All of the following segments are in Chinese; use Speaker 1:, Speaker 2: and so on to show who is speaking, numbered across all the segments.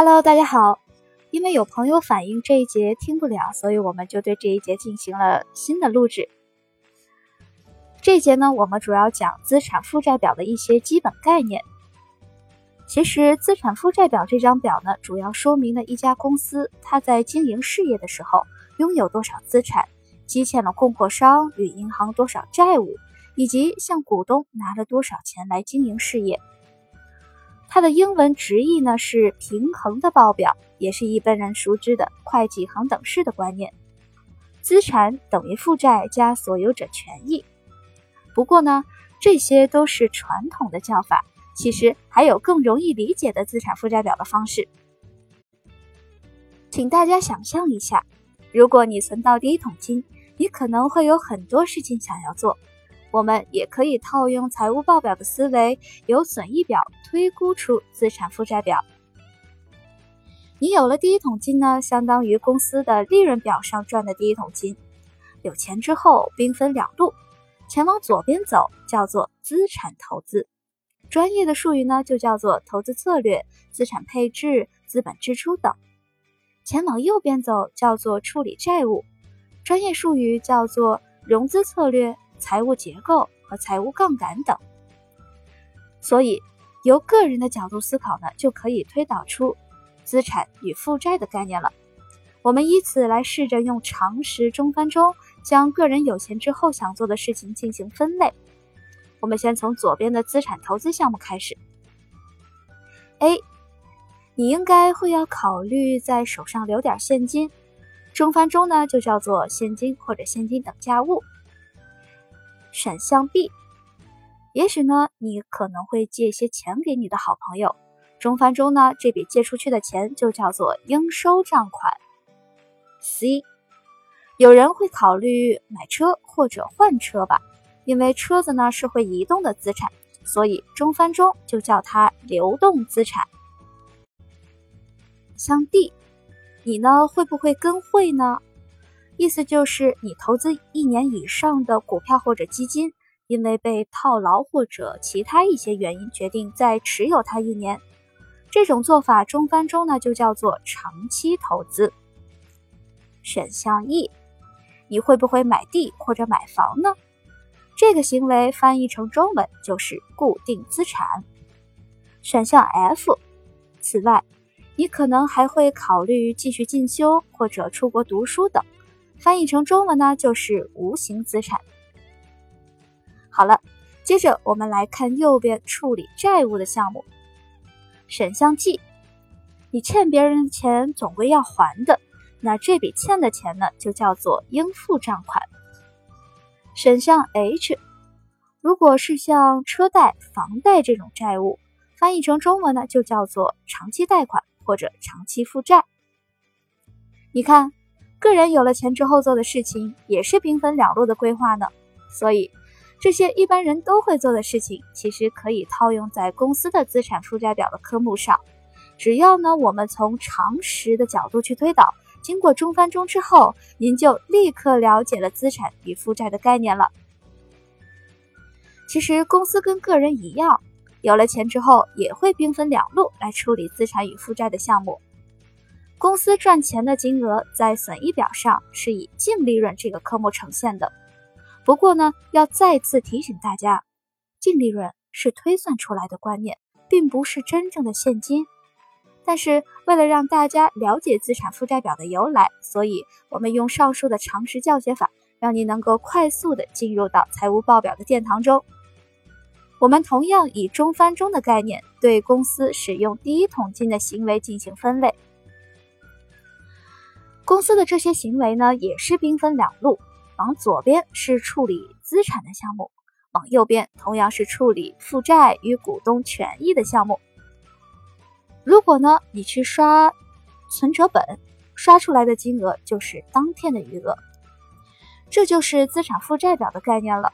Speaker 1: Hello，大家好。因为有朋友反映这一节听不了，所以我们就对这一节进行了新的录制。这一节呢，我们主要讲资产负债表的一些基本概念。其实，资产负债表这张表呢，主要说明了一家公司它在经营事业的时候拥有多少资产，积欠了供货商与银行多少债务，以及向股东拿了多少钱来经营事业。它的英文直译呢是平衡的报表，也是一般人熟知的会计恒等式的观念。资产等于负债加所有者权益。不过呢，这些都是传统的叫法。其实还有更容易理解的资产负债表的方式，请大家想象一下，如果你存到第一桶金，你可能会有很多事情想要做。我们也可以套用财务报表的思维，由损益表推估出资产负债表。你有了第一桶金呢，相当于公司的利润表上赚的第一桶金。有钱之后，兵分两路，前往左边走叫做资产投资。专业的术语呢，就叫做投资策略、资产配置、资本支出等。前往右边走，叫做处理债务，专业术语叫做融资策略、财务结构和财务杠杆等。所以，由个人的角度思考呢，就可以推导出资产与负债的概念了。我们以此来试着用常识中翻中，将个人有钱之后想做的事情进行分类。我们先从左边的资产投资项目开始。A，你应该会要考虑在手上留点现金，中翻中呢就叫做现金或者现金等价物。选项 B，也许呢你可能会借一些钱给你的好朋友，中翻中呢这笔借出去的钱就叫做应收账款。C，有人会考虑买车或者换车吧。因为车子呢是会移动的资产，所以中翻中就叫它流动资产。像 D，你呢会不会跟会呢？意思就是你投资一年以上的股票或者基金，因为被套牢或者其他一些原因，决定再持有它一年。这种做法中翻中呢就叫做长期投资。选项 E，你会不会买地或者买房呢？这个行为翻译成中文就是固定资产。选项 F。此外，你可能还会考虑继续进修或者出国读书等，翻译成中文呢就是无形资产。好了，接着我们来看右边处理债务的项目。选项 G。你欠别人的钱总归要还的，那这笔欠的钱呢就叫做应付账款。选项 H，如果是像车贷、房贷这种债务，翻译成中文呢，就叫做长期贷款或者长期负债。你看，个人有了钱之后做的事情，也是兵分两路的规划呢。所以，这些一般人都会做的事情，其实可以套用在公司的资产负债表的科目上。只要呢，我们从常识的角度去推导。经过中翻中之后，您就立刻了解了资产与负债的概念了。其实公司跟个人一样，有了钱之后也会兵分两路来处理资产与负债的项目。公司赚钱的金额在损益表上是以净利润这个科目呈现的。不过呢，要再次提醒大家，净利润是推算出来的观念，并不是真正的现金。但是为了让大家了解资产负债表的由来，所以我们用上述的常识教学法，让你能够快速的进入到财务报表的殿堂中。我们同样以中翻中的概念，对公司使用第一桶金的行为进行分类。公司的这些行为呢，也是兵分两路，往左边是处理资产的项目，往右边同样是处理负债与股东权益的项目。如果呢，你去刷存折本，刷出来的金额就是当天的余额，这就是资产负债表的概念了。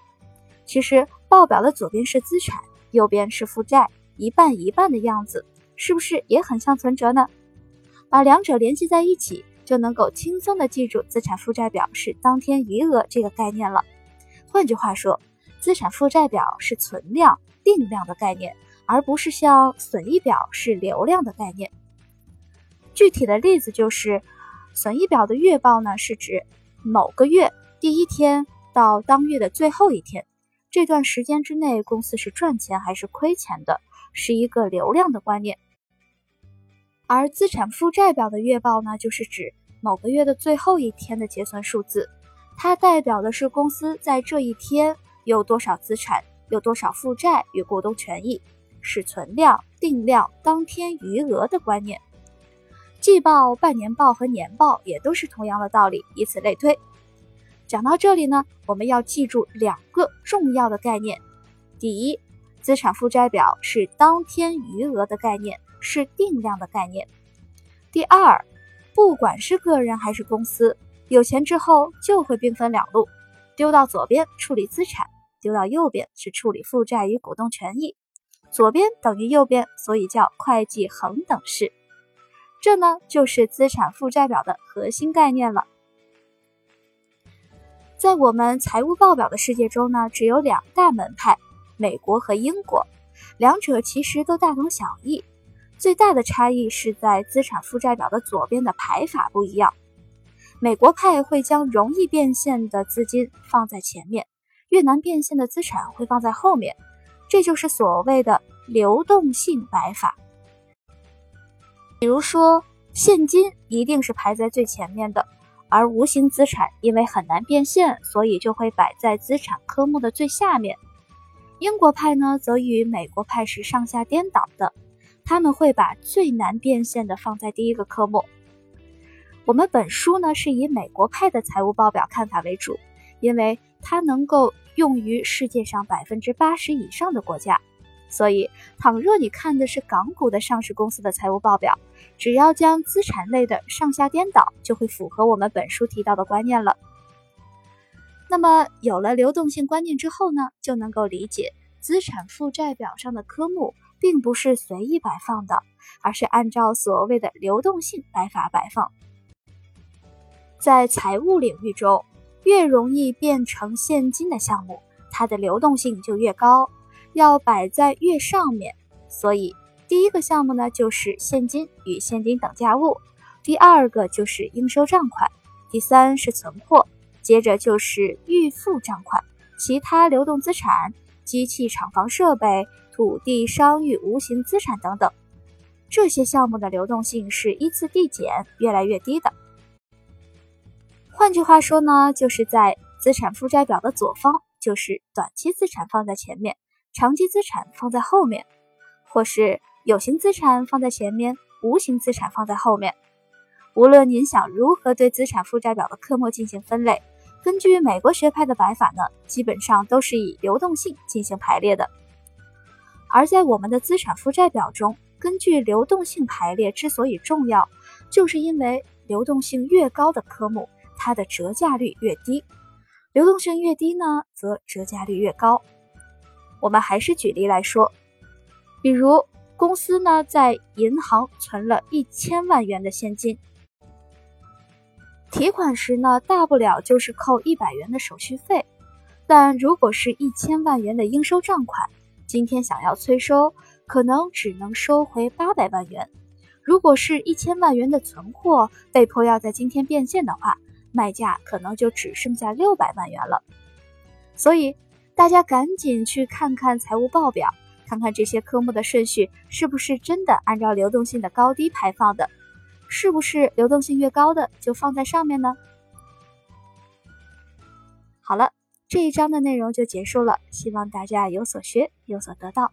Speaker 1: 其实报表的左边是资产，右边是负债，一半一半的样子，是不是也很像存折呢？把两者联系在一起，就能够轻松的记住资产负债表是当天余额这个概念了。换句话说，资产负债表是存量、定量的概念。而不是像损益表是流量的概念。具体的例子就是，损益表的月报呢，是指某个月第一天到当月的最后一天这段时间之内，公司是赚钱还是亏钱的，是一个流量的观念。而资产负债表的月报呢，就是指某个月的最后一天的结算数字，它代表的是公司在这一天有多少资产，有多少负债与股东权益，是存量、定量、当天余额的观念。季报、半年报和年报也都是同样的道理，以此类推。讲到这里呢，我们要记住两个重要的概念：第一，资产负债表是当天余额的概念。是定量的概念。第二，不管是个人还是公司，有钱之后就会兵分两路，丢到左边处理资产，丢到右边是处理负债与股东权益。左边等于右边，所以叫会计恒等式。这呢就是资产负债表的核心概念了。在我们财务报表的世界中呢，只有两大门派：美国和英国，两者其实都大同小异。最大的差异是在资产负债表的左边的排法不一样。美国派会将容易变现的资金放在前面，越难变现的资产会放在后面，这就是所谓的流动性摆法。比如说，现金一定是排在最前面的，而无形资产因为很难变现，所以就会摆在资产科目的最下面。英国派呢，则与美国派是上下颠倒的。他们会把最难变现的放在第一个科目。我们本书呢是以美国派的财务报表看法为主，因为它能够用于世界上百分之八十以上的国家。所以，倘若你看的是港股的上市公司的财务报表，只要将资产类的上下颠倒，就会符合我们本书提到的观念了。那么，有了流动性观念之后呢，就能够理解资产负债表上的科目。并不是随意摆放的，而是按照所谓的流动性摆法摆放。在财务领域中，越容易变成现金的项目，它的流动性就越高，要摆在越上面。所以，第一个项目呢就是现金与现金等价物，第二个就是应收账款，第三是存货，接着就是预付账款，其他流动资产。机器、厂房、设备、土地、商誉、无形资产等等，这些项目的流动性是依次递减，越来越低的。换句话说呢，就是在资产负债表的左方，就是短期资产放在前面，长期资产放在后面，或是有形资产放在前面，无形资产放在后面。无论您想如何对资产负债表的科目进行分类。根据美国学派的摆法呢，基本上都是以流动性进行排列的。而在我们的资产负债表中，根据流动性排列之所以重要，就是因为流动性越高的科目，它的折价率越低；流动性越低呢，则折价率越高。我们还是举例来说，比如公司呢在银行存了一千万元的现金。提款时呢，大不了就是扣一百元的手续费，但如果是一千万元的应收账款，今天想要催收，可能只能收回八百万元。如果是一千万元的存货，被迫要在今天变现的话，卖价可能就只剩下六百万元了。所以大家赶紧去看看财务报表，看看这些科目的顺序是不是真的按照流动性的高低排放的。是不是流动性越高的就放在上面呢？好了，这一章的内容就结束了，希望大家有所学，有所得到。